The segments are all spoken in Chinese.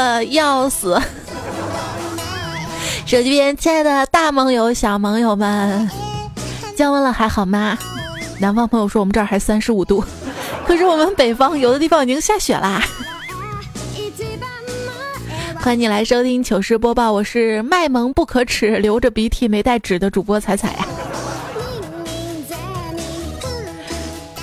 呃要死。手机边，亲爱的大盟友、小盟友们，降温了还好吗？南方朋友说我们这儿还三十五度，可是我们北方有的地方已经下雪啦。欢迎你来收听糗事播报，我是卖萌不可耻、流着鼻涕没带纸的主播彩彩呀。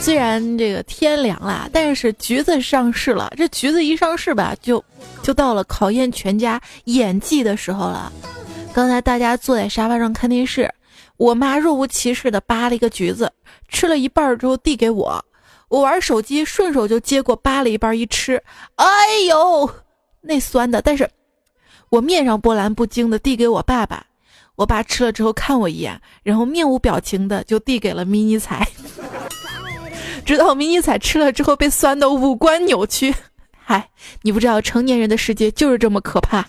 虽然这个天凉了，但是橘子上市了。这橘子一上市吧，就就到了考验全家演技的时候了。刚才大家坐在沙发上看电视，我妈若无其事的扒了一个橘子，吃了一半之后递给我，我玩手机顺手就接过扒了一半一吃，哎呦，那酸的！但是，我面上波澜不惊的递给我爸爸，我爸吃了之后看我一眼，然后面无表情的就递给了迷你彩。直到迷你彩吃了之后被酸的五官扭曲，嗨，你不知道成年人的世界就是这么可怕。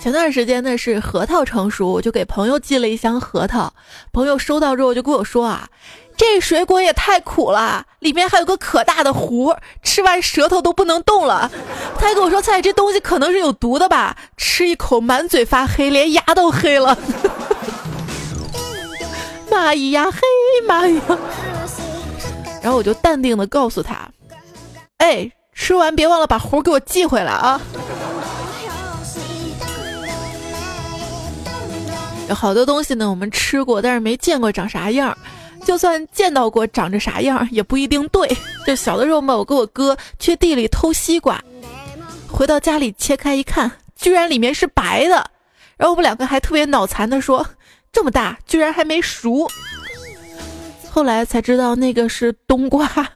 前段时间呢是核桃成熟，我就给朋友寄了一箱核桃，朋友收到之后就跟我说啊，这水果也太苦了，里面还有个可大的核，吃完舌头都不能动了。他还跟我说，菜这东西可能是有毒的吧，吃一口满嘴发黑，连牙都黑了。蚂蚁呀，黑蚂蚁！然后我就淡定的告诉他：“哎，吃完别忘了把壶给我寄回来啊！”有好多东西呢，我们吃过，但是没见过长啥样。就算见到过长着啥样，也不一定对。就小的时候嘛，我跟我哥去地里偷西瓜，回到家里切开一看，居然里面是白的。然后我们两个还特别脑残的说。这么大，居然还没熟。后来才知道那个是冬瓜。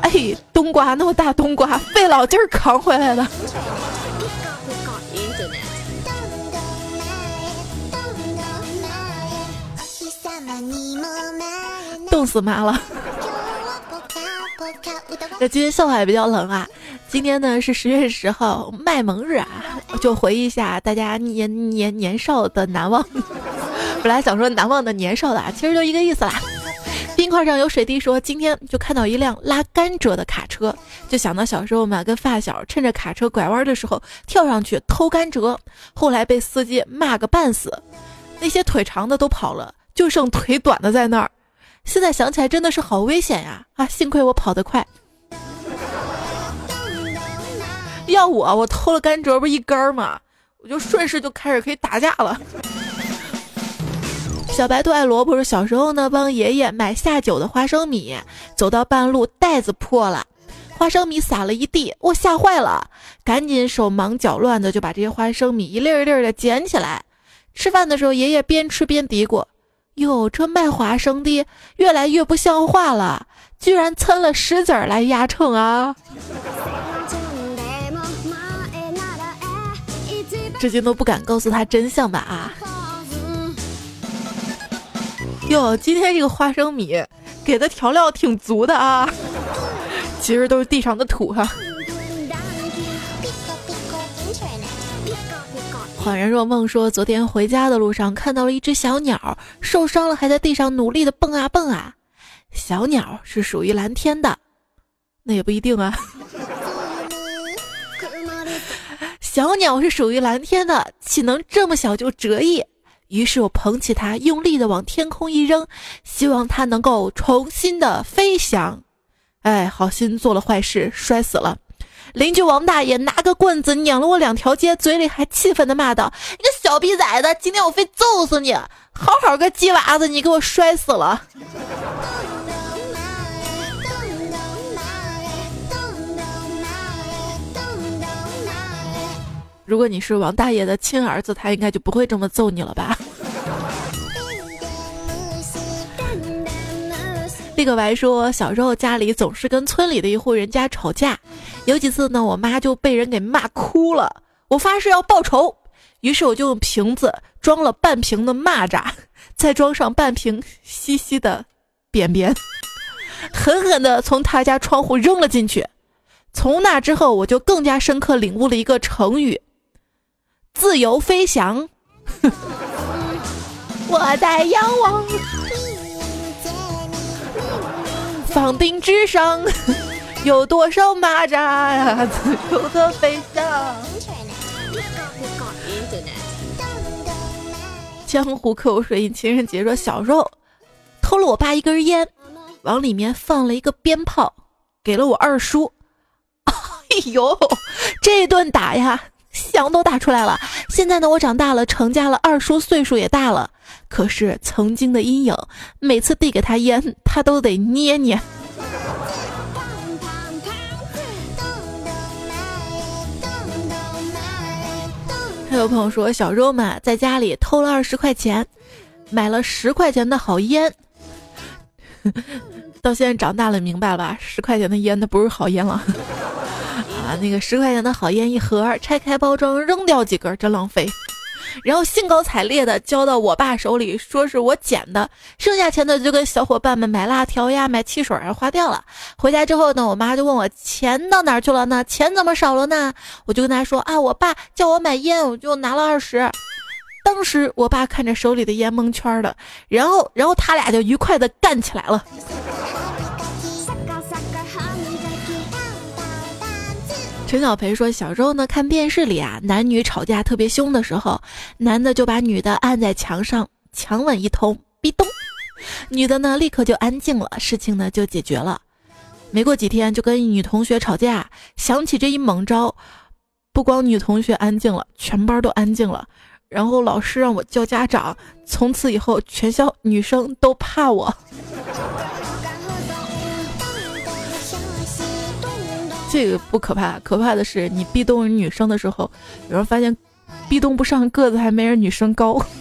哎，冬瓜那么大，冬瓜费老劲儿扛回来的。冻死妈了。那今天笑话也比较冷啊。今天呢是十月十号卖萌日啊，就回忆一下大家年年年少的难忘。本来想说难忘的年少的啊，其实就一个意思啦。冰块上有水滴说今天就看到一辆拉甘蔗的卡车，就想到小时候嘛，跟发小趁着卡车拐弯的时候跳上去偷甘蔗，后来被司机骂个半死，那些腿长的都跑了，就剩腿短的在那儿。现在想起来真的是好危险呀！啊，幸亏我跑得快。要我，我偷了甘蔗不一根儿吗？我就顺势就开始可以打架了。小白兔爱萝卜说，小时候呢帮爷爷买下酒的花生米，走到半路袋子破了，花生米撒了一地，我吓坏了，赶紧手忙脚乱的就把这些花生米一粒一粒的捡起来。吃饭的时候，爷爷边吃边嘀咕：“哟，这卖花生的越来越不像话了，居然蹭了石子儿来压秤啊！”至今都不敢告诉他真相吧啊！哟，今天这个花生米给的调料挺足的啊，其实都是地上的土哈。恍然若梦说，昨天回家的路上看到了一只小鸟，受伤了还在地上努力的蹦啊蹦啊。小鸟是属于蓝天的，那也不一定啊。小鸟是属于蓝天的，岂能这么小就折翼？于是我捧起它，用力的往天空一扔，希望它能够重新的飞翔。哎，好心做了坏事，摔死了。邻居王大爷拿个棍子撵了我两条街，嘴里还气愤的骂道：“你个小逼崽子，今天我非揍死你！好好个鸡娃子，你给我摔死了！”如果你是王大爷的亲儿子，他应该就不会这么揍你了吧？那个白说，小时候家里总是跟村里的一户人家吵架，有几次呢，我妈就被人给骂哭了。我发誓要报仇，于是我就用瓶子装了半瓶的蚂蚱，再装上半瓶稀稀的便便，狠狠的从他家窗户扔了进去。从那之后，我就更加深刻领悟了一个成语。自由飞翔，我在仰望。房顶之上 有多少蚂蚱呀，自由的飞翔。江湖口水印情人节说小时候偷了我爸一根烟，往里面放了一个鞭炮，给了我二叔。哎呦，这顿打呀，响都打出来了。现在呢，我长大了，成家了，二叔岁数也大了。可是曾经的阴影，每次递给他烟，他都得捏捏。还有朋友说，小时候嘛，在家里偷了二十块钱，买了十块钱的好烟。到现在长大了，明白了吧？十块钱的烟，那不是好烟了。啊，那个十块钱的好烟一盒，拆开包装扔掉几根，真浪费。然后兴高采烈的交到我爸手里，说是我捡的，剩下钱的就跟小伙伴们买辣条呀、买汽水啊花掉了。回家之后呢，我妈就问我钱到哪去了呢？钱怎么少了呢？我就跟她说啊，我爸叫我买烟，我就拿了二十。当时我爸看着手里的烟蒙圈的，然后然后他俩就愉快的干起来了。陈小培说：“小时候呢，看电视里啊，男女吵架特别凶的时候，男的就把女的按在墙上强吻一通，壁咚，女的呢立刻就安静了，事情呢就解决了。没过几天，就跟女同学吵架，想起这一猛招，不光女同学安静了，全班都安静了。然后老师让我叫家长，从此以后全校女生都怕我。”这个不可怕，可怕的是你壁咚女生的时候，有人发现壁咚不上，个子还没人女生高。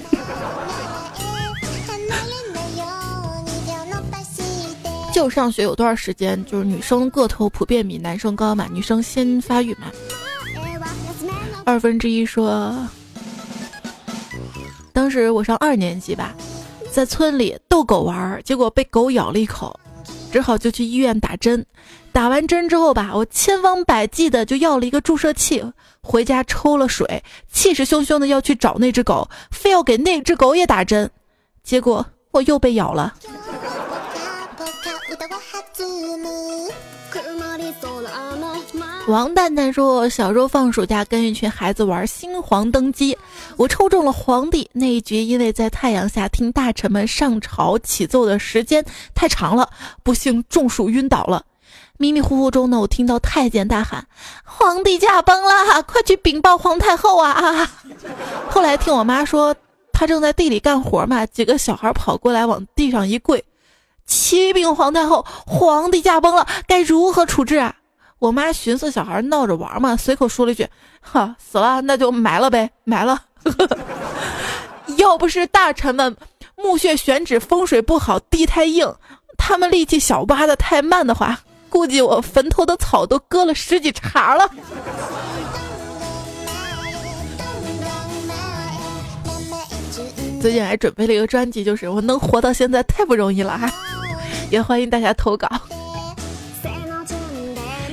就上学有段时间，就是女生个头普遍比男生高嘛，女生先发育嘛。二分之一说，当时我上二年级吧，在村里逗狗玩，结果被狗咬了一口，只好就去医院打针。打完针之后吧，我千方百计的就要了一个注射器，回家抽了水，气势汹汹的要去找那只狗，非要给那只狗也打针，结果我又被咬了。王蛋蛋说：“小时候放暑假跟一群孩子玩新皇登基，我抽中了皇帝那一局，因为在太阳下听大臣们上朝起奏的时间太长了，不幸中暑晕倒了。”迷迷糊糊中呢，我听到太监大喊：“皇帝驾崩了，快去禀报皇太后啊！”！后来听我妈说，她正在地里干活嘛，几个小孩跑过来往地上一跪：“启禀皇太后，皇帝驾崩了，该如何处置啊？”我妈寻思小孩闹着玩嘛，随口说了一句：“哈，死了那就埋了呗，埋了。”要不是大臣们墓穴选址风水不好，地太硬，他们力气小挖的太慢的话。估计我坟头的草都割了十几茬了。最近还准备了一个专辑，就是我能活到现在太不容易了哈，也欢迎大家投稿。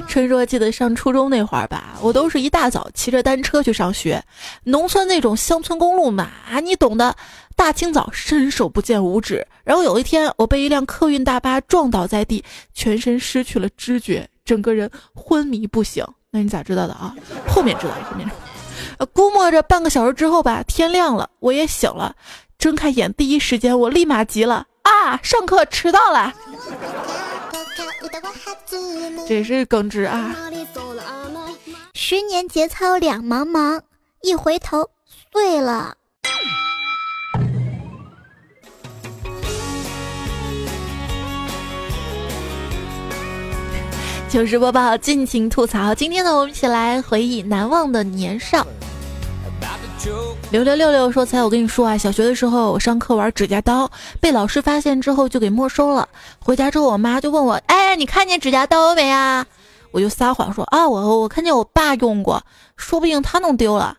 春说记得上初中那会儿吧，我都是一大早骑着单车去上学，农村那种乡村公路嘛，你懂的。大清早伸手不见五指，然后有一天我被一辆客运大巴撞倒在地，全身失去了知觉，整个人昏迷不醒。那你咋知道的啊？后面知道，后面。呃，估摸着半个小时之后吧，天亮了，我也醒了，睁开眼第一时间我立马急了啊！上课迟到了，这是耿直啊！十年节操两茫茫，一回头碎了。糗事播报，尽情吐槽。今天呢，我们一起来回忆难忘的年少。六六六六说：“才我跟你说啊，小学的时候我上课玩指甲刀，被老师发现之后就给没收了。回家之后，我妈就问我：‘哎，你看见指甲刀没啊？’我就撒谎说：‘啊，我我看见我爸用过，说不定他弄丢了。’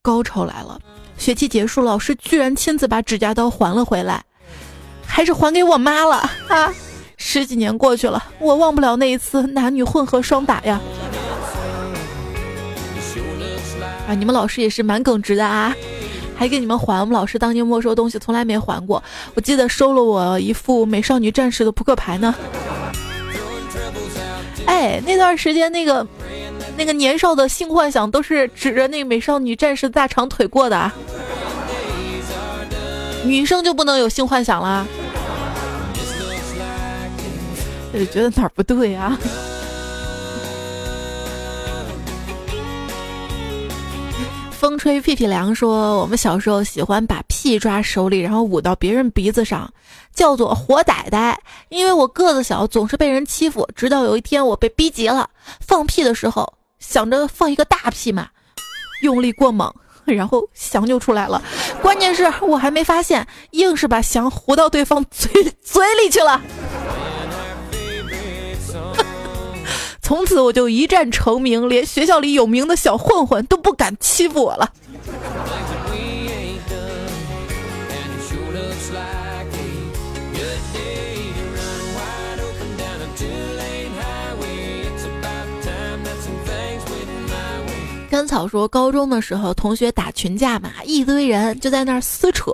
高潮来了，学期结束，老师居然亲自把指甲刀还了回来，还是还给我妈了啊！”十几年过去了，我忘不了那一次男女混合双打呀！啊，你们老师也是蛮耿直的啊！还给你们还。我们老师当年没收东西从来没还过，我记得收了我一副美少女战士的扑克牌呢。哎，那段时间那个那个年少的性幻想都是指着那个美少女战士大长腿过的，女生就不能有性幻想了？就觉得哪儿不对啊？风吹屁屁凉说，我们小时候喜欢把屁抓手里，然后捂到别人鼻子上，叫做活歹歹。因为我个子小，总是被人欺负。直到有一天我被逼急了，放屁的时候想着放一个大屁嘛，用力过猛，然后翔就出来了。关键是我还没发现，硬是把翔糊到对方嘴嘴里去了。从此我就一战成名，连学校里有名的小混混都不敢欺负我了。甘草说，高中的时候同学打群架嘛，一堆人就在那儿撕扯，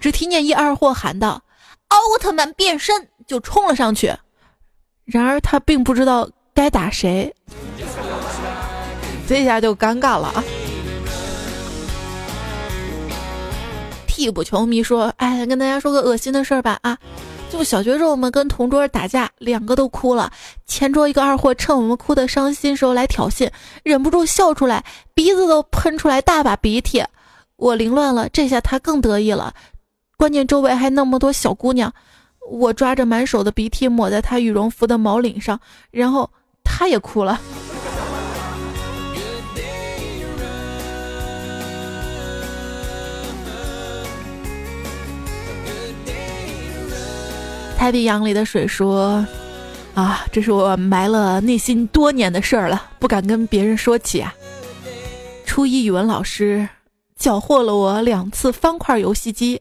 只听见一二货喊道：“奥特曼变身！”就冲了上去。然而他并不知道。该打谁？这下就尴尬了啊！替补球迷说：“哎，跟大家说个恶心的事儿吧啊！就小学时候我们跟同桌打架，两个都哭了。前桌一个二货趁我们哭的伤心时候来挑衅，忍不住笑出来，鼻子都喷出来大把鼻涕。我凌乱了，这下他更得意了。关键周围还那么多小姑娘，我抓着满手的鼻涕抹在他羽绒服的毛领上，然后。”他也哭了。太平洋里的水说：“啊，这是我埋了内心多年的事儿了，不敢跟别人说起啊。”初一语文老师缴获了我两次方块游戏机，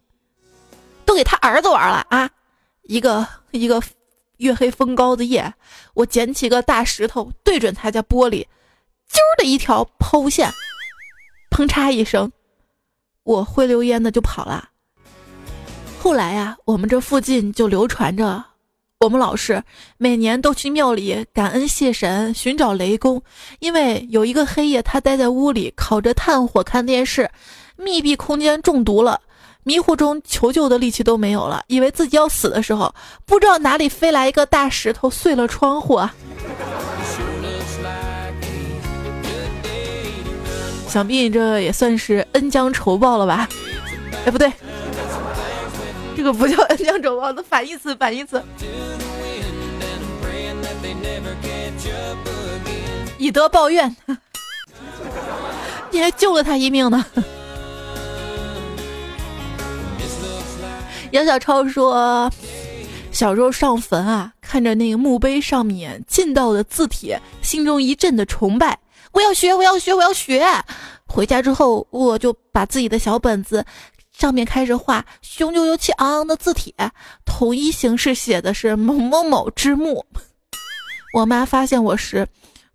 都给他儿子玩了啊，一个一个。月黑风高的夜，我捡起个大石头对准他家玻璃，啾的一条抛物线，砰嚓一声，我灰溜烟的就跑了。后来呀，我们这附近就流传着，我们老师每年都去庙里感恩谢神，寻找雷公，因为有一个黑夜，他待在屋里烤着炭火看电视，密闭空间中毒了。迷糊中求救的力气都没有了，以为自己要死的时候，不知道哪里飞来一个大石头碎了窗户啊！想必这也算是恩将仇报了吧？哎，不对，这个不叫恩将仇报，的反义词，反义词，以德报怨，你还救了他一命呢。杨小超说：“小时候上坟啊，看着那个墓碑上面劲道的字体，心中一阵的崇拜。我要学，我要学，我要学。回家之后，我就把自己的小本子上面开始画雄赳赳气昂昂的字体，统一形式写的是某某某之墓。我妈发现我时，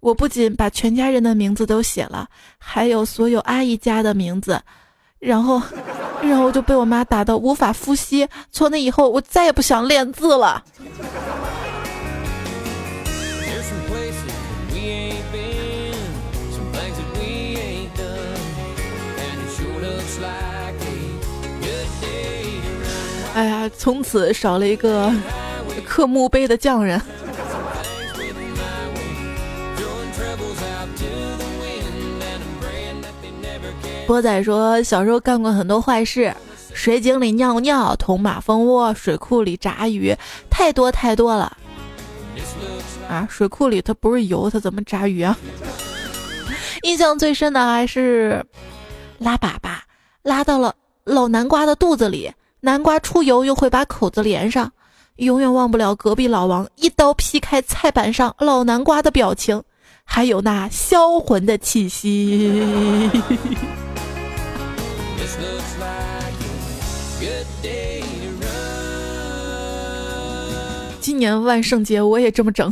我不仅把全家人的名字都写了，还有所有阿姨家的名字。”然后，然后就被我妈打的无法呼吸。从那以后，我再也不想练字了。哎呀，从此少了一个刻墓碑的匠人。波仔说，小时候干过很多坏事，水井里尿尿，捅马蜂窝，水库里炸鱼，太多太多了。啊，水库里它不是油，它怎么炸鱼啊？印象最深的还是拉粑粑，拉到了老南瓜的肚子里，南瓜出油又会把口子连上，永远忘不了隔壁老王一刀劈开菜板上老南瓜的表情，还有那销魂的气息。今年万圣节我也这么整。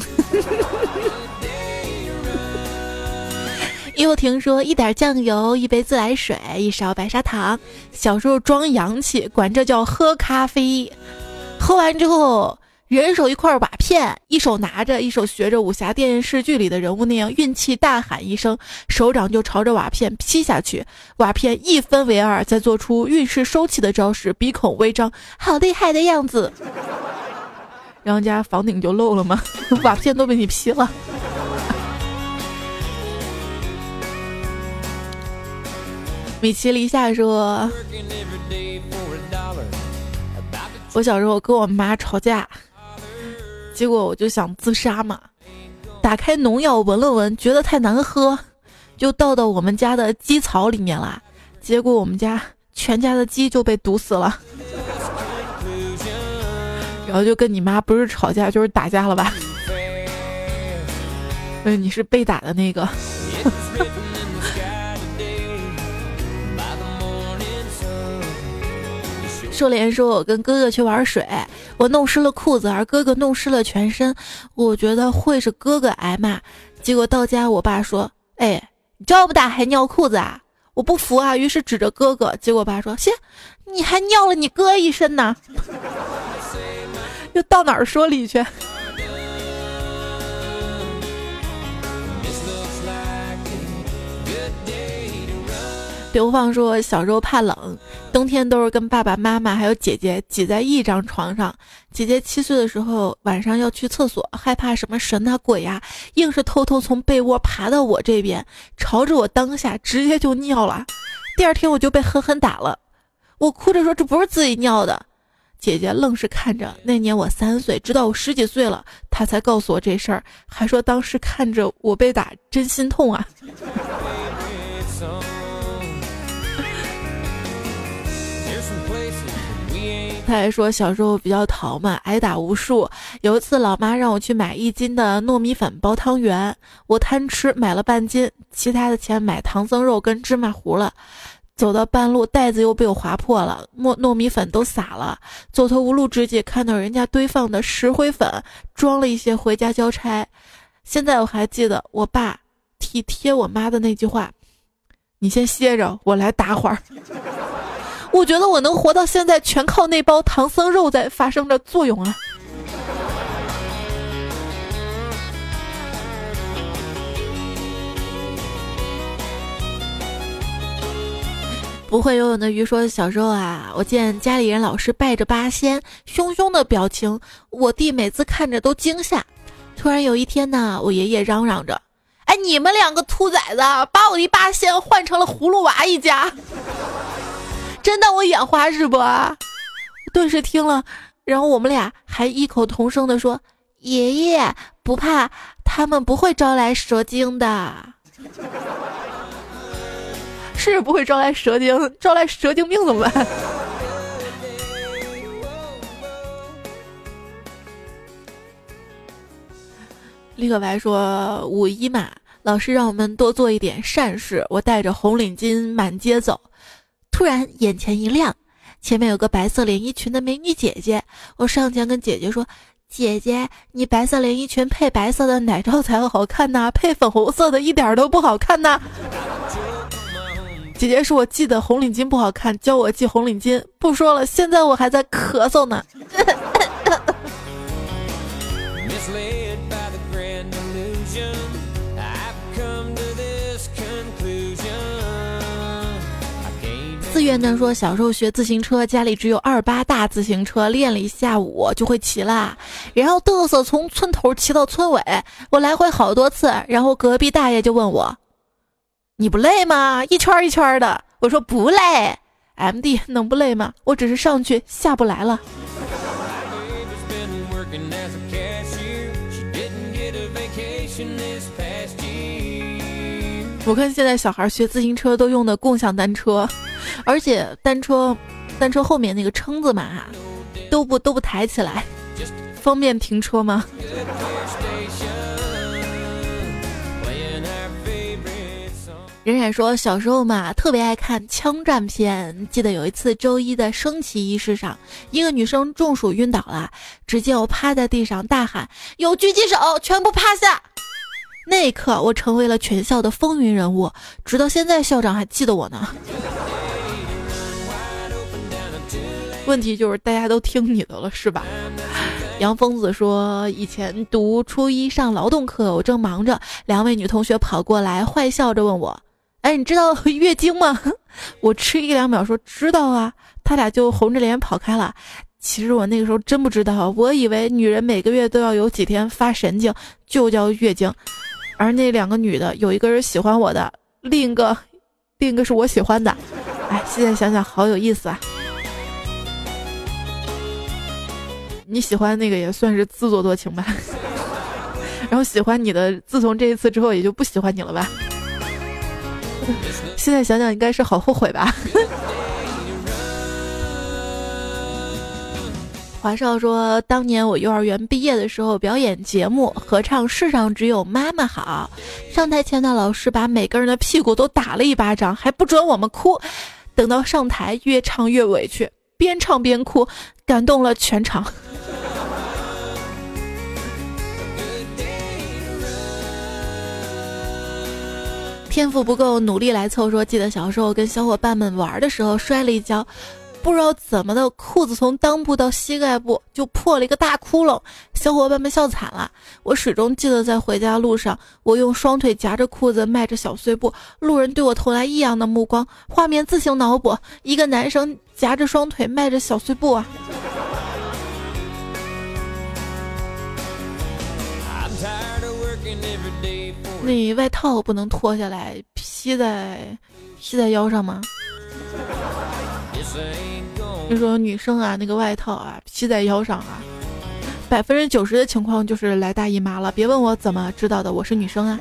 叶不停说：“一点酱油，一杯自来水，一勺白砂糖。小时候装洋气，管这叫喝咖啡。喝完之后，人手一块瓦片，一手拿着，一手学着武侠电视剧里的人物那样运气，大喊一声，手掌就朝着瓦片劈下去。瓦片一分为二，再做出运势收气的招式，鼻孔微张，好厉害的样子。然后家房顶就漏了吗？瓦片都被你劈了。”米奇离夏说：“我小时候跟我妈吵架，结果我就想自杀嘛。打开农药闻了闻，觉得太难喝，就倒到我们家的鸡草里面了。结果我们家全家的鸡就被毒死了。然后就跟你妈不是吵架就是打架了吧？嗯，你是被打的那个。”瘦脸说：“我跟哥哥去玩水，我弄湿了裤子，而哥哥弄湿了全身。我觉得会是哥哥挨骂。结果到家，我爸说：‘哎，你这么大还尿裤子啊？’我不服啊，于是指着哥哥。结果爸说：‘行，你还尿了你哥一身呢。’又到哪儿说理去？” 刘放说：“小时候怕冷，冬天都是跟爸爸妈妈还有姐姐挤在一张床上。姐姐七岁的时候晚上要去厕所，害怕什么神啊鬼呀，硬是偷偷从被窝爬到我这边，朝着我当下直接就尿了。第二天我就被狠狠打了，我哭着说这不是自己尿的。姐姐愣是看着。那年我三岁，直到我十几岁了，她才告诉我这事儿，还说当时看着我被打真心痛啊。”他还说小时候比较淘嘛，挨打无数。有一次，老妈让我去买一斤的糯米粉包汤圆，我贪吃买了半斤，其他的钱买唐僧肉跟芝麻糊了。走到半路，袋子又被我划破了，糯糯米粉都洒了。走投无路之际，看到人家堆放的石灰粉，装了一些回家交差。现在我还记得我爸体贴我妈的那句话：“你先歇着，我来打会儿。”我觉得我能活到现在，全靠那包唐僧肉在发生着作用啊！不会游泳的鱼说：“小时候啊，我见家里人老是拜着八仙，凶凶的表情，我弟每次看着都惊吓。突然有一天呢，我爷爷嚷嚷着：‘哎，你们两个兔崽子，把我的八仙换成了葫芦娃一家！’” 真当我眼花是不？顿时听了，然后我们俩还异口同声的说：“爷爷不怕，他们不会招来蛇精的。”是不会招来蛇精，招来蛇精病怎么办？立可白说：“五一嘛，老师让我们多做一点善事，我带着红领巾满街走。”突然眼前一亮，前面有个白色连衣裙的美女姐姐。我上前跟姐姐说：“姐姐，你白色连衣裙配白色的奶罩才会好看呐，配粉红色的一点都不好看呐。”姐姐说：“我系的红领巾不好看，教我系红领巾。”不说了，现在我还在咳嗽呢。自愿的说，小时候学自行车，家里只有二八大自行车，练了一下午就会骑了，然后嘚瑟从村头骑到村尾，我来回好多次，然后隔壁大爷就问我：“你不累吗？一圈一圈的。”我说不累。M D 能不累吗？我只是上去下不来了。我看现在小孩学自行车都用的共享单车，而且单车，单车后面那个撑子嘛，都不都不抬起来，方便停车吗？冉冉说小时候嘛，特别爱看枪战片。记得有一次周一的升旗仪式上，一个女生中暑晕倒了，只见我趴在地上大喊：“有狙击手，全部趴下！”那一刻，我成为了全校的风云人物，直到现在，校长还记得我呢。问题就是大家都听你的了，是吧？杨疯子说，以前读初一上劳动课，我正忙着，两位女同学跑过来，坏笑着问我：“哎，你知道 月经吗？” 我迟疑两秒说：“知道啊。”他俩就红着脸跑开了。其实我那个时候真不知道，我以为女人每个月都要有几天发神经，就叫月经。而那两个女的，有一个人喜欢我的，另一个，另一个是我喜欢的。哎，现在想想好有意思啊！你喜欢那个也算是自作多情吧。然后喜欢你的，自从这一次之后也就不喜欢你了吧？现在想想应该是好后悔吧。华少说：“当年我幼儿园毕业的时候，表演节目合唱《世上只有妈妈好》，上台前的老师把每个人的屁股都打了一巴掌，还不准我们哭。等到上台，越唱越委屈，边唱边哭，感动了全场。天赋不够，努力来凑。说记得小时候跟小伙伴们玩的时候，摔了一跤。”不知道怎么的，裤子从裆部到膝盖部就破了一个大窟窿，小伙伴们笑惨了。我始终记得在回家路上，我用双腿夹着裤子迈着小碎步，路人对我投来异样的目光。画面自行脑补，一个男生夹着双腿迈着小碎步啊。那外套不能脱下来披在披在腰上吗？就说女生啊，那个外套啊，披在腰上啊，百分之九十的情况就是来大姨妈了。别问我怎么知道的，我是女生啊。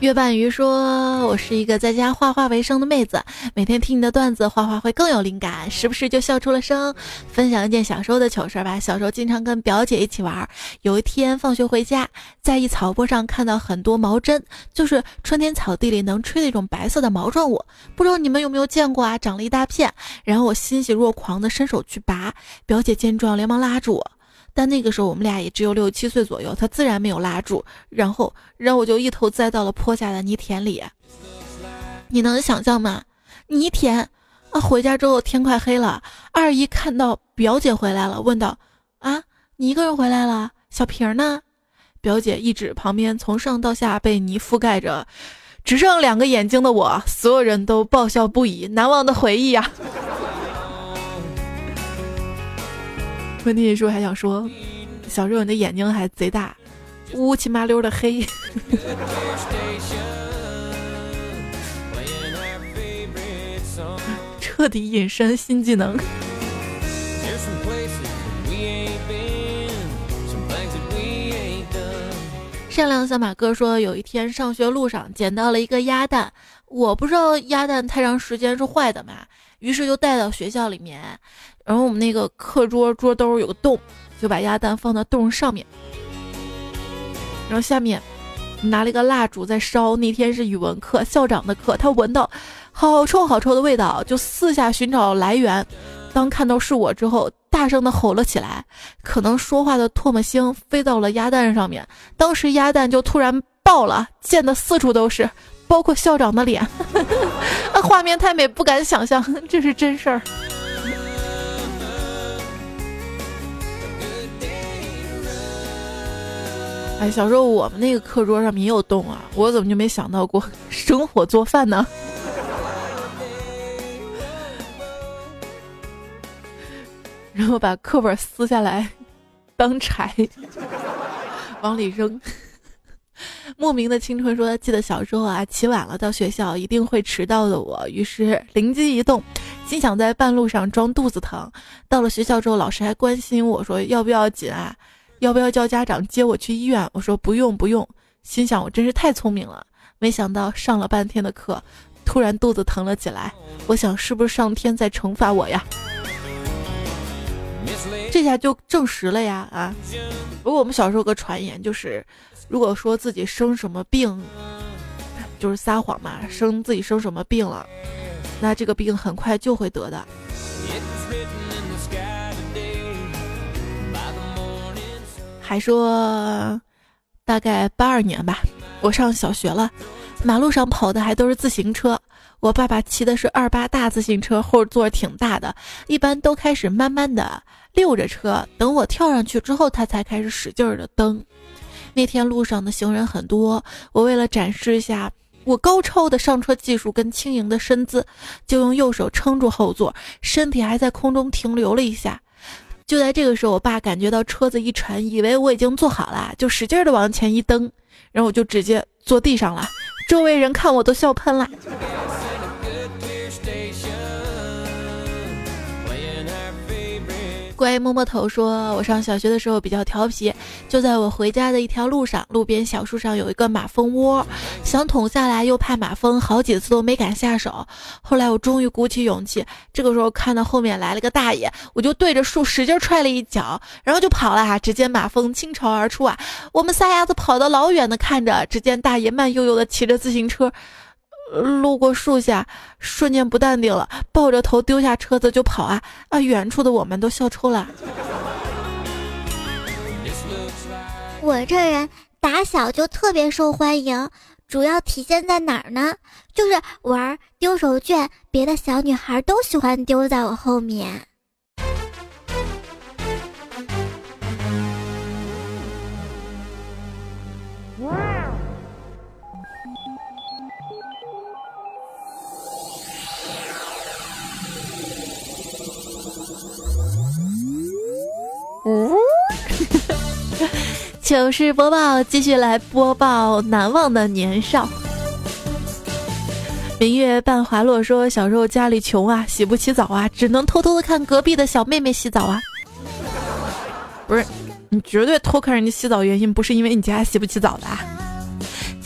月半鱼说：“我是一个在家画画为生的妹子，每天听你的段子画画会更有灵感，时不时就笑出了声。分享一件小时候的糗事吧。小时候经常跟表姐一起玩，有一天放学回家，在一草坡上看到很多毛针，就是春天草地里能吹的一种白色的毛状物，不知道你们有没有见过啊？长了一大片。然后我欣喜若狂的伸手去拔，表姐见状连忙拉住我。”但那个时候我们俩也只有六七岁左右，他自然没有拉住，然后然后我就一头栽到了坡下的泥田里。你能想象吗？泥田啊！回家之后天快黑了，二姨看到表姐回来了，问道：“啊，你一个人回来了？小平呢？”表姐一指旁边，从上到下被泥覆盖着，只剩两个眼睛的我，所有人都爆笑不已，难忘的回忆呀。问题叔还想说，小时候你的眼睛还贼大，乌漆麻溜的黑，彻底隐身新技能。善良小马哥说，有一天上学路上捡到了一个鸭蛋，我不知道鸭蛋太长时间是坏的嘛，于是就带到学校里面。然后我们那个课桌桌兜有个洞，就把鸭蛋放到洞上面，然后下面拿了一个蜡烛在烧。那天是语文课，校长的课，他闻到好臭好臭的味道，就四下寻找来源。当看到是我之后，大声的吼了起来。可能说话的唾沫星飞到了鸭蛋上面，当时鸭蛋就突然爆了，溅得四处都是，包括校长的脸。画面太美，不敢想象，这是真事儿。哎，小时候我们那个课桌上也有洞啊，我怎么就没想到过 生火做饭呢？然后把课本撕下来当柴往里扔。莫名的青春说：“记得小时候啊，起晚了到学校一定会迟到的。我于是灵机一动，心想在半路上装肚子疼。到了学校之后，老师还关心我说要不要紧啊。”要不要叫家长接我去医院？我说不用不用，心想我真是太聪明了。没想到上了半天的课，突然肚子疼了起来。我想是不是上天在惩罚我呀？这下就证实了呀啊！不过我们小时候有个传言，就是如果说自己生什么病就是撒谎嘛生自己生什么病了那这个病很快就会得的。还说大概八二年吧我上小学了马路上跑的还都是自行车我爸爸骑的是二八大自行车后座挺大的一般都开始慢慢的溜着车等我跳上去之后他才开始使劲儿的蹬。那天路上的行人很多，我为了展示一下我高超的上车技术跟轻盈的身姿，就用右手撑住后座，身体还在空中停留了一下。就在这个时候，我爸感觉到车子一沉，以为我已经坐好了，就使劲的往前一蹬，然后我就直接坐地上了。周围人看我都笑喷了。乖摸摸头说：“我上小学的时候比较调皮，就在我回家的一条路上，路边小树上有一个马蜂窝，想捅下来又怕马蜂，好几次都没敢下手。后来我终于鼓起勇气，这个时候看到后面来了个大爷，我就对着树使劲踹了一脚，然后就跑了。只见马蜂倾巢而出啊！我们仨丫子跑得老远的看着，只见大爷慢悠悠的骑着自行车。”路过树下，瞬间不淡定了，抱着头丢下车子就跑啊啊！远处的我们都笑抽了。我这人打小就特别受欢迎，主要体现在哪儿呢？就是玩丢手绢，别的小女孩都喜欢丢在我后面。糗事播报，继续来播报难忘的年少。明月半滑落说，小时候家里穷啊，洗不起澡啊，只能偷偷的看隔壁的小妹妹洗澡啊。不是，你绝对偷看人家洗澡，原因不是因为你家洗不起澡的。啊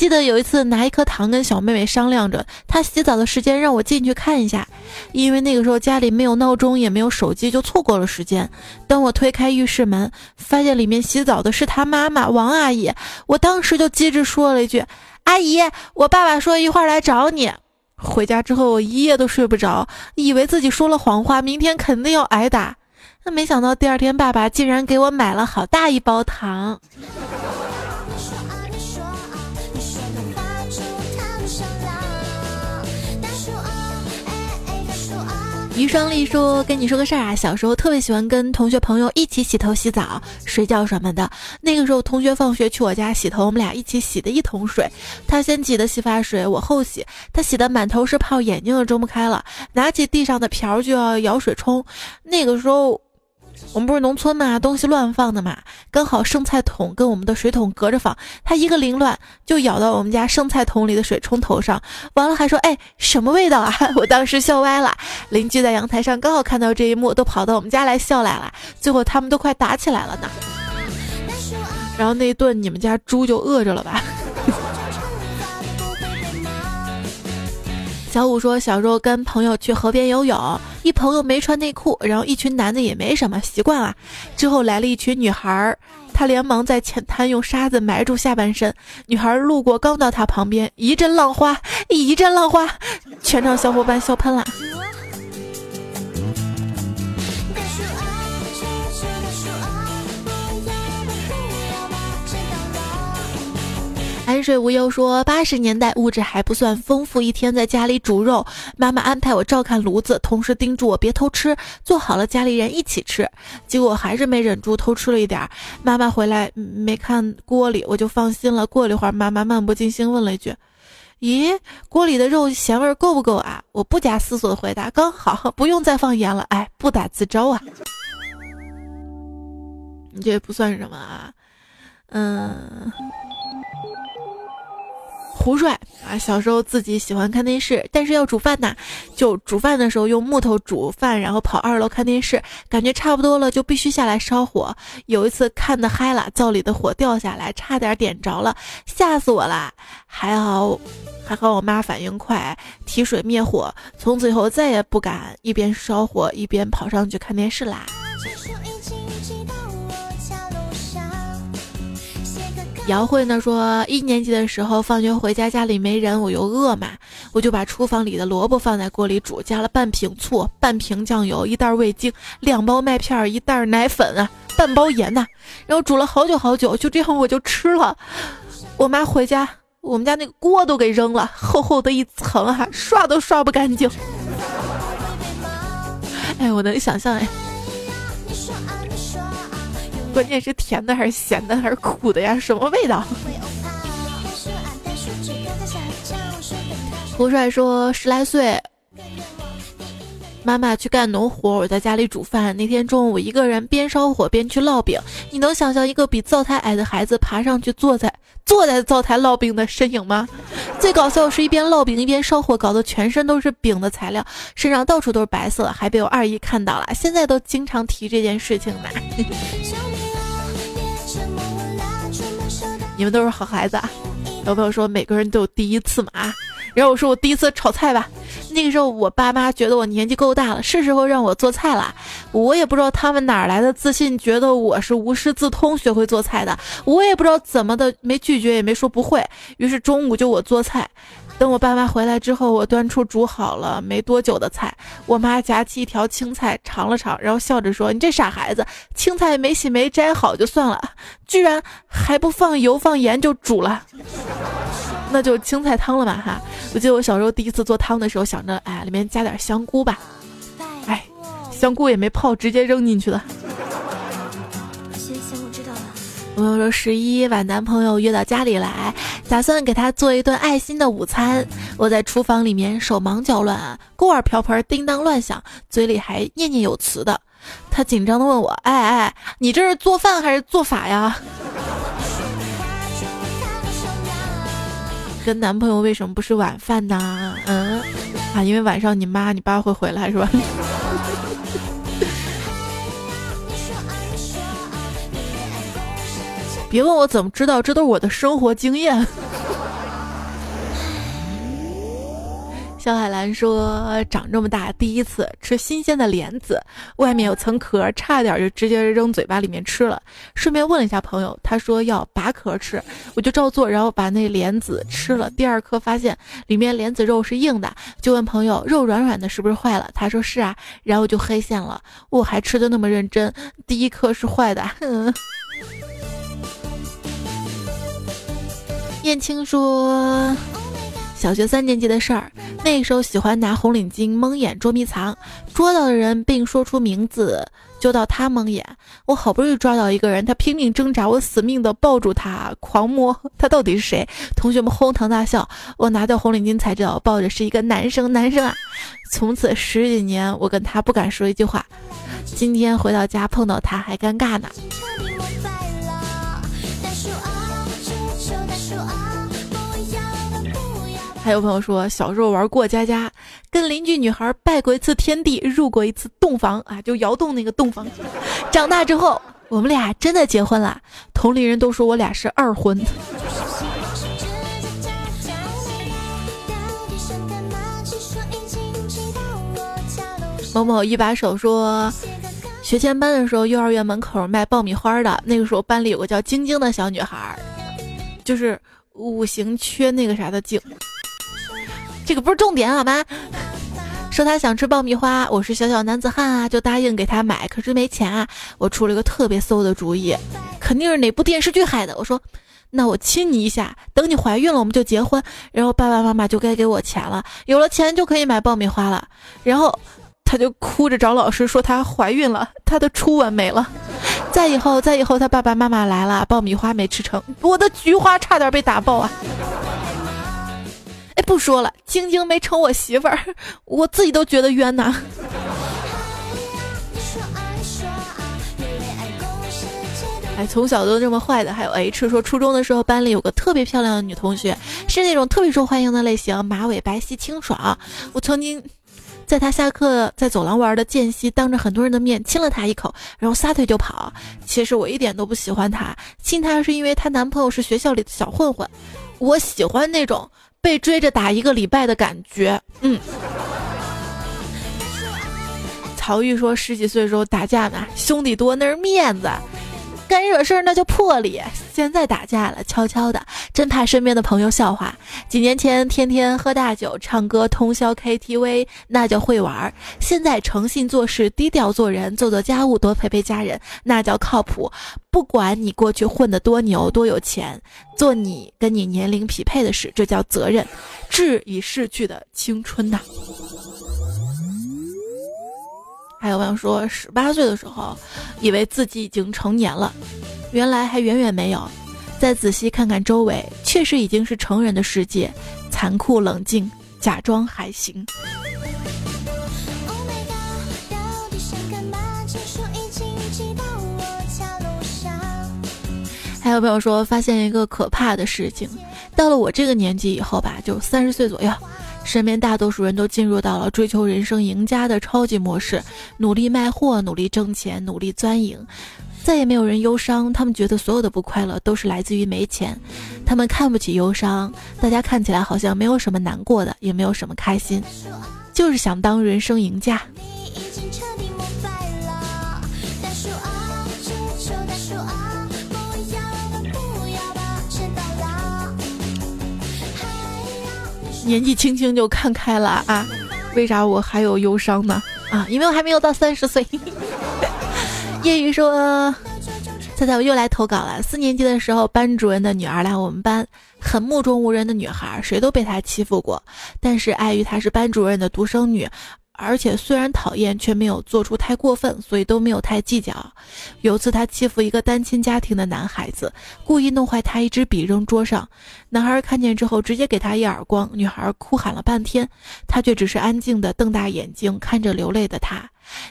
记得有一次拿一颗糖跟小妹妹商量着，她洗澡的时间让我进去看一下，因为那个时候家里没有闹钟也没有手机，就错过了时间。当我推开浴室门，发现里面洗澡的是她妈妈王阿姨，我当时就机智说了一句：“阿姨，我爸爸说一会儿来找你。”回家之后我一夜都睡不着，以为自己说了谎话，明天肯定要挨打。那没想到第二天爸爸竟然给我买了好大一包糖。余双丽说：“跟你说个事儿啊，小时候特别喜欢跟同学朋友一起洗头、洗澡、睡觉什么的。那个时候，同学放学去我家洗头，我们俩一起洗的一桶水。他先挤的洗发水，我后洗。他洗的满头是泡，眼睛都睁不开了，拿起地上的瓢就要舀水冲。那个时候。”我们不是农村嘛，东西乱放的嘛，刚好剩菜桶跟我们的水桶隔着放，他一个凌乱就咬到我们家剩菜桶里的水冲头上，完了还说哎什么味道啊！我当时笑歪了，邻居在阳台上刚好看到这一幕，都跑到我们家来笑来了，最后他们都快打起来了呢。然后那一顿你们家猪就饿着了吧？小五说：“小时候跟朋友去河边游泳，一朋友没穿内裤，然后一群男的也没什么习惯了。之后来了一群女孩儿，他连忙在浅滩用沙子埋住下半身。女孩路过，刚到他旁边，一阵浪花，一阵浪花，全场小伙伴笑喷了。”安水无忧说：“八十年代物质还不算丰富，一天在家里煮肉，妈妈安排我照看炉子，同时叮嘱我别偷吃，做好了家里人一起吃。结果还是没忍住偷吃了一点。妈妈回来没看锅里，我就放心了。过了一会儿，妈妈漫不经心问了一句：‘咦，锅里的肉咸味够不够啊？’我不假思索的回答：‘刚好，不用再放盐了。’哎，不打自招啊！你这不算什么啊，嗯。”胡帅啊，小时候自己喜欢看电视，但是要煮饭呐，就煮饭的时候用木头煮饭，然后跑二楼看电视，感觉差不多了就必须下来烧火。有一次看的嗨了，灶里的火掉下来，差点点着了，吓死我了。还好，还好我妈反应快，提水灭火。从此以后再也不敢一边烧火一边跑上去看电视啦。姚慧呢说，一年级的时候放学回家，家里没人，我又饿嘛，我就把厨房里的萝卜放在锅里煮，加了半瓶醋、半瓶酱油、一袋味精、两包麦片、一袋奶粉啊、半包盐呐，然后煮了好久好久，就这样我就吃了。我妈回家，我们家那个锅都给扔了，厚厚的一层哈，刷都刷不干净。哎，我能想象哎。关键是甜的还是咸的还是苦的呀？什么味道？胡帅说十来岁，妈妈去干农活，我在家里煮饭。那天中午，我一个人边烧火边去烙饼。你能想象一个比灶台矮的孩子爬上去坐在坐在灶台烙饼的身影吗？最搞笑是一边烙饼一边烧火，搞得全身都是饼的材料，身上到处都是白色，还被我二姨看到了，现在都经常提这件事情呢。你们都是好孩子啊！有朋友说每个人都有第一次嘛啊，然后我说我第一次炒菜吧，那个时候我爸妈觉得我年纪够大了，是时候让我做菜了。我也不知道他们哪来的自信，觉得我是无师自通学会做菜的。我也不知道怎么的，没拒绝也没说不会，于是中午就我做菜。等我爸妈回来之后，我端出煮好了没多久的菜。我妈夹起一条青菜尝了尝，然后笑着说：“你这傻孩子，青菜没洗没摘好就算了，居然还不放油放盐就煮了，那就青菜汤了嘛哈。”我记得我小时候第一次做汤的时候，想着哎，里面加点香菇吧，哎，香菇也没泡，直接扔进去了。朋友说十一把男朋友约到家里来，打算给他做一顿爱心的午餐。我在厨房里面手忙脚乱，锅碗瓢盆叮当乱响，嘴里还念念有词的。他紧张的问我：“哎哎，你这是做饭还是做法呀？” 跟男朋友为什么不是晚饭呢？嗯，啊，因为晚上你妈你爸会回来是吧？别问我怎么知道，这都是我的生活经验。肖海兰说：“长这么大第一次吃新鲜的莲子，外面有层壳，差点就直接扔嘴巴里面吃了。顺便问了一下朋友，他说要拔壳吃，我就照做，然后把那莲子吃了。第二颗发现里面莲子肉是硬的，就问朋友肉软软的，是不是坏了？他说是啊，然后就黑线了。我还吃的那么认真，第一颗是坏的。”燕青说：“小学三年级的事儿，那时候喜欢拿红领巾蒙眼捉迷藏，捉到的人并说出名字，就到他蒙眼。我好不容易抓到一个人，他拼命挣扎，我死命的抱住他，狂摸他到底是谁？同学们哄堂大笑。我拿掉红领巾才知道，抱着是一个男生，男生啊！从此十几年，我跟他不敢说一句话。今天回到家碰到他还尴尬呢。”还有朋友说，小时候玩过家家，跟邻居女孩拜过一次天地，入过一次洞房啊，就窑洞那个洞房。长大之后，我们俩真的结婚了，同龄人都说我俩是二婚。某某一把手说，学前班的时候，幼儿园门口卖爆米花的，那个时候班里有个叫晶晶的小女孩，就是五行缺那个啥的晶。这个不是重点好吗？说他想吃爆米花，我是小小男子汉啊，就答应给他买。可是没钱啊，我出了一个特别馊的主意，肯定是哪部电视剧害的。我说，那我亲你一下，等你怀孕了我们就结婚，然后爸爸妈妈就该给我钱了，有了钱就可以买爆米花了。然后他就哭着找老师说她怀孕了，她的初吻没了。再以后，再以后他爸爸妈妈来了，爆米花没吃成，我的菊花差点被打爆啊。哎，不说了，晶晶没成我媳妇儿，我自己都觉得冤呐。哎，从小都这么坏的，还有 H 说，初中的时候班里有个特别漂亮的女同学，是那种特别受欢迎的类型，马尾白皙清爽。我曾经在她下课在走廊玩的间隙，当着很多人的面亲了她一口，然后撒腿就跑。其实我一点都不喜欢她，亲她是因为她男朋友是学校里的小混混，我喜欢那种。被追着打一个礼拜的感觉，嗯。曹玉说十几岁时候打架呢，兄弟多那是面子，干惹事儿那叫魄力。现在打架了，悄悄的，真怕身边的朋友笑话。几年前天天喝大酒、唱歌、通宵 KTV，那叫会玩儿。现在诚信做事、低调做人、做做家务、多陪陪家人，那叫靠谱。不管你过去混得多牛、多有钱，做你跟你年龄匹配的事，这叫责任。致已逝去的青春呐。还有朋友说，十八岁的时候，以为自己已经成年了，原来还远远没有。再仔细看看周围，确实已经是成人的世界，残酷冷静，假装还行。还有朋友说，发现一个可怕的事情，到了我这个年纪以后吧，就三十岁左右。身边大多数人都进入到了追求人生赢家的超级模式，努力卖货，努力挣钱，努力钻营，再也没有人忧伤。他们觉得所有的不快乐都是来自于没钱，他们看不起忧伤。大家看起来好像没有什么难过的，也没有什么开心，就是想当人生赢家。年纪轻轻就看开了啊？为啥我还有忧伤呢？啊，因为我还没有到三十岁。业余说，猜猜我又来投稿了。四年级的时候，班主任的女儿来我们班，很目中无人的女孩，谁都被她欺负过。但是碍于她是班主任的独生女。而且虽然讨厌，却没有做出太过分，所以都没有太计较。有次他欺负一个单亲家庭的男孩子，故意弄坏他一支笔扔桌上，男孩看见之后直接给他一耳光，女孩哭喊了半天，他却只是安静的瞪大眼睛看着流泪的他。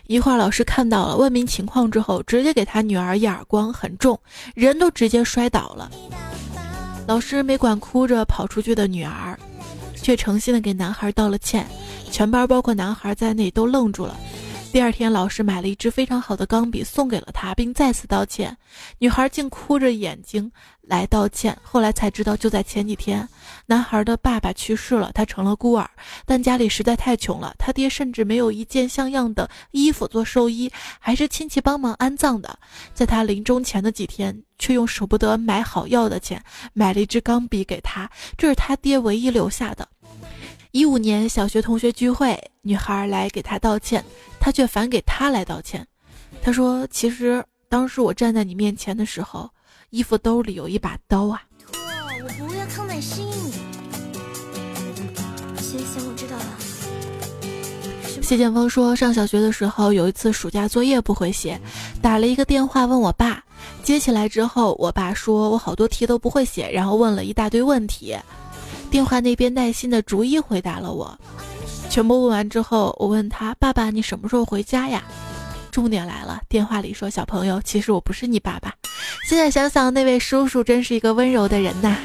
一会儿老师看到了，问明情况之后，直接给他女儿一耳光，很重，人都直接摔倒了。老师没管哭着跑出去的女儿，却诚心的给男孩道了歉。全班包括男孩在内都愣住了。第二天，老师买了一支非常好的钢笔送给了他，并再次道歉。女孩竟哭着眼睛来道歉。后来才知道，就在前几天，男孩的爸爸去世了，他成了孤儿。但家里实在太穷了，他爹甚至没有一件像样的衣服做寿衣，还是亲戚帮忙安葬的。在他临终前的几天，却用舍不得买好药的钱买了一支钢笔给他，这是他爹唯一留下的。一五年小学同学聚会，女孩来给他道歉，他却反给他来道歉。他说：“其实当时我站在你面前的时候，衣服兜里有一把刀啊。”我不要康乃馨。行行，我知道了。谢剑锋说，上小学的时候有一次暑假作业不会写，打了一个电话问我爸，接起来之后，我爸说我好多题都不会写，然后问了一大堆问题。电话那边耐心的逐一回答了我，全部问完之后，我问他：“爸爸，你什么时候回家呀？”重点来了，电话里说：“小朋友，其实我不是你爸爸。”现在想想，那位叔叔真是一个温柔的人呐。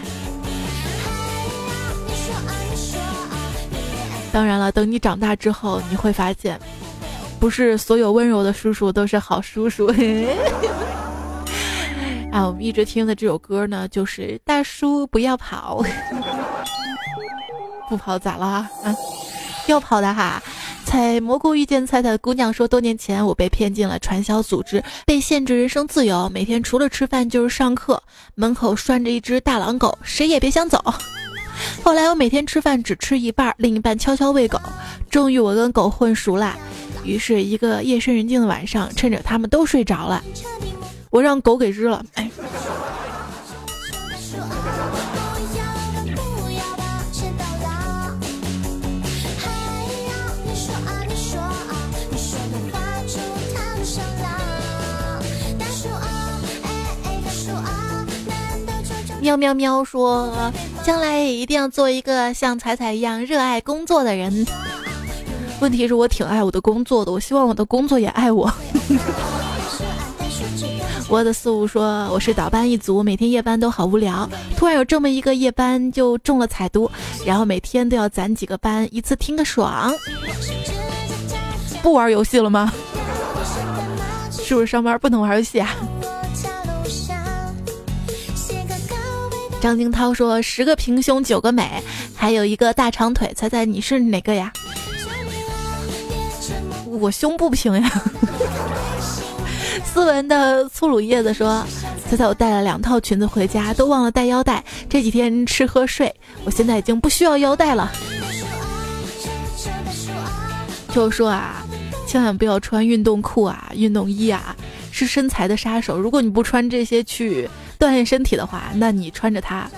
当然了，等你长大之后，你会发现，不是所有温柔的叔叔都是好叔叔。啊，我们一直听的这首歌呢，就是《大叔不要跑》，不跑咋啦？啊，要跑的哈！采蘑菇遇见菜菜的姑娘说，多年前我被骗进了传销组织，被限制人身自由，每天除了吃饭就是上课，门口拴着一只大狼狗，谁也别想走。后来我每天吃饭只吃一半，另一半悄悄喂狗，终于我跟狗混熟了。于是，一个夜深人静的晚上，趁着他们都睡着了。我让狗给日了，哎。喵喵喵说，将来也一定要做一个像彩彩一样热爱工作的人。问题是我挺爱我的工作的，我希望我的工作也爱我。我的四五说我是倒班一族，每天夜班都好无聊。突然有这么一个夜班就中了彩毒，然后每天都要攒几个班，一次听个爽。不玩游戏了吗？是不是上班不能玩游戏啊？张金涛说十个平胸九个美，还有一个大长腿，猜猜你是哪个呀？我胸不平呀。斯文的粗鲁叶子说：“猜猜我带了两套裙子回家，都忘了带腰带。这几天吃喝睡，我现在已经不需要腰带了。就说啊，千万不要穿运动裤啊、运动衣啊，是身材的杀手。如果你不穿这些去 锻炼身体的话，那你穿着它，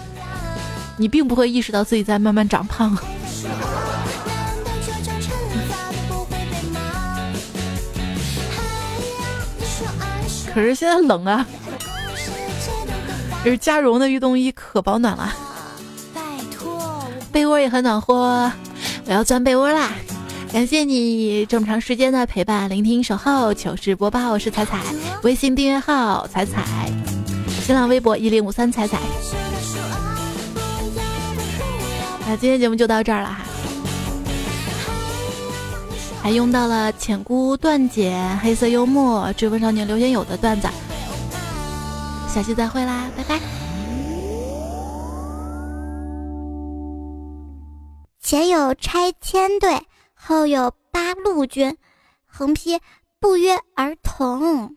你并不会意识到自己在慢慢长胖。可是现在冷啊，这是加绒的运动衣可保暖了，被窝也很暖和，我要钻被窝啦。感谢你这么长时间的陪伴、聆听、守候、糗事播报，我是彩彩，微信订阅号彩彩，新浪微博一零五三彩彩。那今天节目就到这儿了哈，还用到了浅姑段姐、黑色幽默、追风少年刘天友的段子，下期再会啦，拜拜。前有拆迁队。后有八路军，横批不约而同。